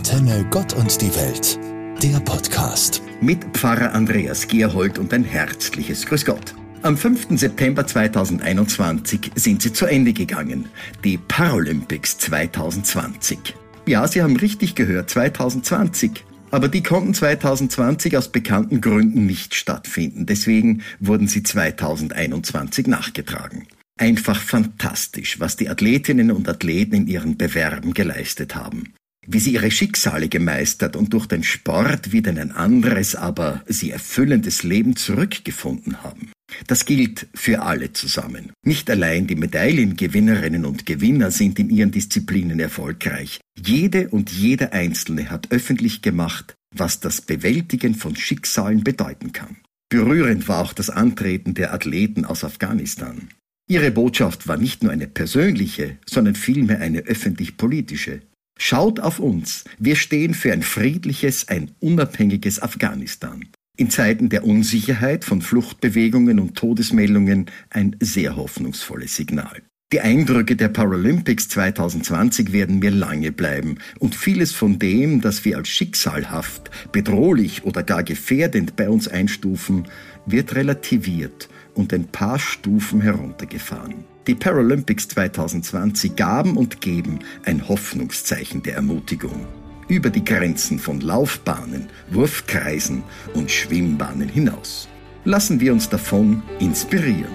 Antenne Gott und die Welt, der Podcast. Mit Pfarrer Andreas Gerhold und ein herzliches Grüß Gott. Am 5. September 2021 sind sie zu Ende gegangen, die Paralympics 2020. Ja, Sie haben richtig gehört, 2020. Aber die konnten 2020 aus bekannten Gründen nicht stattfinden. Deswegen wurden sie 2021 nachgetragen. Einfach fantastisch, was die Athletinnen und Athleten in ihren Bewerben geleistet haben wie sie ihre Schicksale gemeistert und durch den Sport wieder in ein anderes, aber sie erfüllendes Leben zurückgefunden haben. Das gilt für alle zusammen. Nicht allein die Medaillengewinnerinnen und Gewinner sind in ihren Disziplinen erfolgreich. Jede und jeder Einzelne hat öffentlich gemacht, was das Bewältigen von Schicksalen bedeuten kann. Berührend war auch das Antreten der Athleten aus Afghanistan. Ihre Botschaft war nicht nur eine persönliche, sondern vielmehr eine öffentlich-politische. Schaut auf uns. Wir stehen für ein friedliches, ein unabhängiges Afghanistan. In Zeiten der Unsicherheit von Fluchtbewegungen und Todesmeldungen ein sehr hoffnungsvolles Signal. Die Eindrücke der Paralympics 2020 werden mir lange bleiben und vieles von dem, das wir als schicksalhaft, bedrohlich oder gar gefährdend bei uns einstufen, wird relativiert und ein paar Stufen heruntergefahren. Die Paralympics 2020 gaben und geben ein Hoffnungszeichen der Ermutigung über die Grenzen von Laufbahnen, Wurfkreisen und Schwimmbahnen hinaus. Lassen wir uns davon inspirieren.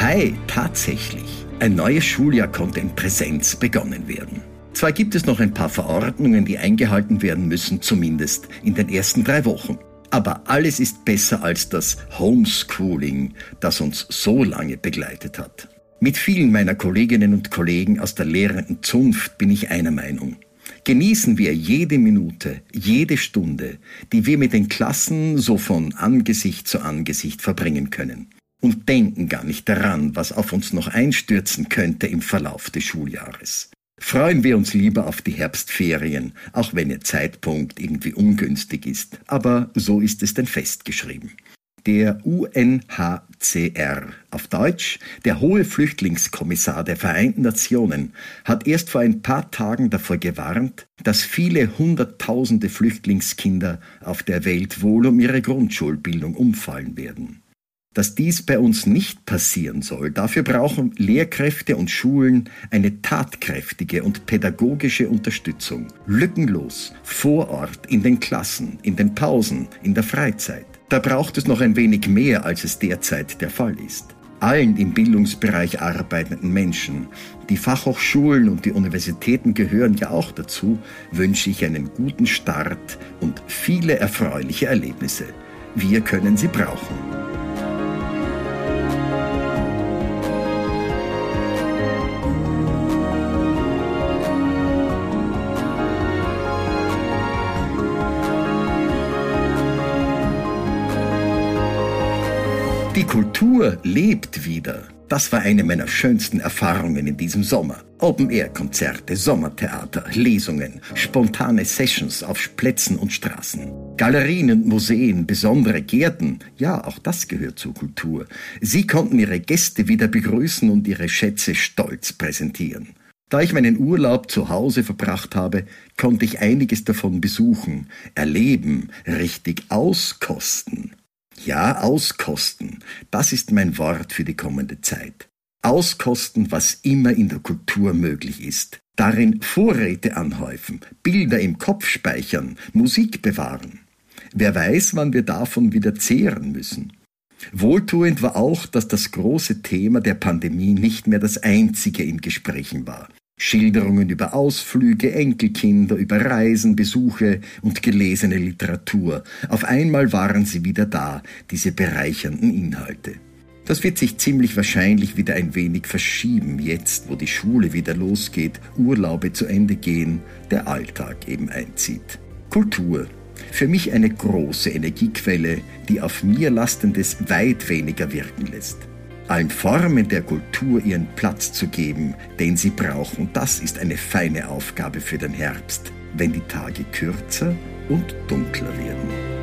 Hi, tatsächlich. Ein neues Schuljahr konnte in Präsenz begonnen werden. Zwar gibt es noch ein paar Verordnungen, die eingehalten werden müssen, zumindest in den ersten drei Wochen. Aber alles ist besser als das Homeschooling, das uns so lange begleitet hat. Mit vielen meiner Kolleginnen und Kollegen aus der lehrenden Zunft bin ich einer Meinung. Genießen wir jede Minute, jede Stunde, die wir mit den Klassen so von Angesicht zu Angesicht verbringen können. Und denken gar nicht daran, was auf uns noch einstürzen könnte im Verlauf des Schuljahres. Freuen wir uns lieber auf die Herbstferien, auch wenn ihr Zeitpunkt irgendwie ungünstig ist. Aber so ist es denn festgeschrieben. Der UNHCR, auf Deutsch der Hohe Flüchtlingskommissar der Vereinten Nationen, hat erst vor ein paar Tagen davor gewarnt, dass viele Hunderttausende Flüchtlingskinder auf der Welt wohl um ihre Grundschulbildung umfallen werden dass dies bei uns nicht passieren soll. Dafür brauchen Lehrkräfte und Schulen eine tatkräftige und pädagogische Unterstützung. Lückenlos, vor Ort, in den Klassen, in den Pausen, in der Freizeit. Da braucht es noch ein wenig mehr, als es derzeit der Fall ist. Allen im Bildungsbereich arbeitenden Menschen, die Fachhochschulen und die Universitäten gehören ja auch dazu, wünsche ich einen guten Start und viele erfreuliche Erlebnisse. Wir können sie brauchen. Die Kultur lebt wieder. Das war eine meiner schönsten Erfahrungen in diesem Sommer. Open-Air-Konzerte, Sommertheater, Lesungen, spontane Sessions auf Plätzen und Straßen. Galerien und Museen, besondere Gärten, ja, auch das gehört zur Kultur. Sie konnten ihre Gäste wieder begrüßen und ihre Schätze stolz präsentieren. Da ich meinen Urlaub zu Hause verbracht habe, konnte ich einiges davon besuchen, erleben, richtig auskosten. Ja, auskosten, das ist mein Wort für die kommende Zeit. Auskosten, was immer in der Kultur möglich ist. Darin Vorräte anhäufen, Bilder im Kopf speichern, Musik bewahren. Wer weiß, wann wir davon wieder zehren müssen. Wohltuend war auch, dass das große Thema der Pandemie nicht mehr das einzige in Gesprächen war. Schilderungen über Ausflüge, Enkelkinder, über Reisen, Besuche und gelesene Literatur. Auf einmal waren sie wieder da, diese bereichernden Inhalte. Das wird sich ziemlich wahrscheinlich wieder ein wenig verschieben, jetzt wo die Schule wieder losgeht, Urlaube zu Ende gehen, der Alltag eben einzieht. Kultur. Für mich eine große Energiequelle, die auf mir Lastendes weit weniger wirken lässt allen Formen der Kultur ihren Platz zu geben, den sie brauchen. Und das ist eine feine Aufgabe für den Herbst, wenn die Tage kürzer und dunkler werden.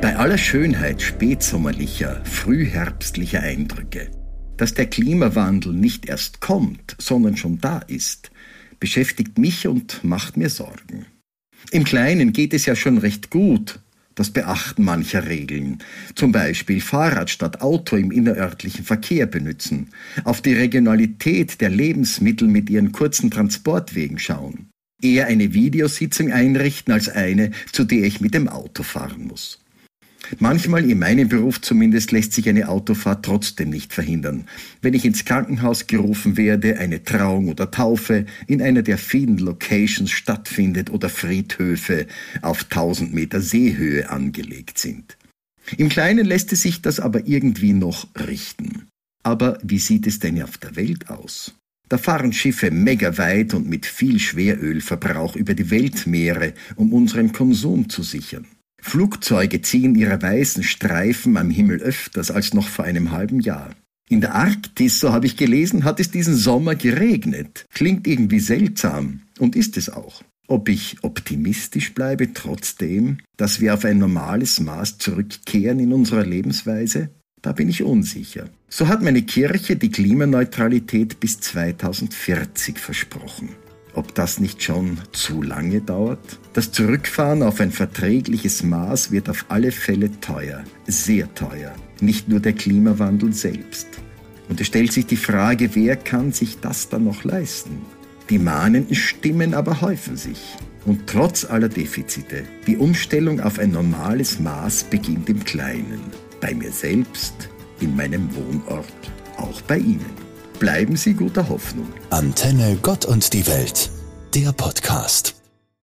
Bei aller Schönheit spätsommerlicher, frühherbstlicher Eindrücke dass der Klimawandel nicht erst kommt, sondern schon da ist, beschäftigt mich und macht mir Sorgen. Im Kleinen geht es ja schon recht gut, das Beachten mancher Regeln, zum Beispiel Fahrrad statt Auto im innerörtlichen Verkehr benutzen, auf die Regionalität der Lebensmittel mit ihren kurzen Transportwegen schauen, eher eine Videositzung einrichten als eine, zu der ich mit dem Auto fahren muss. Manchmal, in meinem Beruf zumindest, lässt sich eine Autofahrt trotzdem nicht verhindern. Wenn ich ins Krankenhaus gerufen werde, eine Trauung oder Taufe in einer der vielen Locations stattfindet oder Friedhöfe auf 1000 Meter Seehöhe angelegt sind. Im Kleinen lässt es sich das aber irgendwie noch richten. Aber wie sieht es denn auf der Welt aus? Da fahren Schiffe megaweit und mit viel Schwerölverbrauch über die Weltmeere, um unseren Konsum zu sichern. Flugzeuge ziehen ihre weißen Streifen am Himmel öfters als noch vor einem halben Jahr. In der Arktis, so habe ich gelesen, hat es diesen Sommer geregnet. Klingt irgendwie seltsam und ist es auch. Ob ich optimistisch bleibe trotzdem, dass wir auf ein normales Maß zurückkehren in unserer Lebensweise, da bin ich unsicher. So hat meine Kirche die Klimaneutralität bis 2040 versprochen. Ob das nicht schon zu lange dauert? Das Zurückfahren auf ein verträgliches Maß wird auf alle Fälle teuer, sehr teuer, nicht nur der Klimawandel selbst. Und es stellt sich die Frage, wer kann sich das dann noch leisten? Die mahnenden Stimmen aber häufen sich. Und trotz aller Defizite, die Umstellung auf ein normales Maß beginnt im Kleinen, bei mir selbst, in meinem Wohnort, auch bei Ihnen. Bleiben Sie guter Hoffnung. Antenne Gott und die Welt, der Podcast.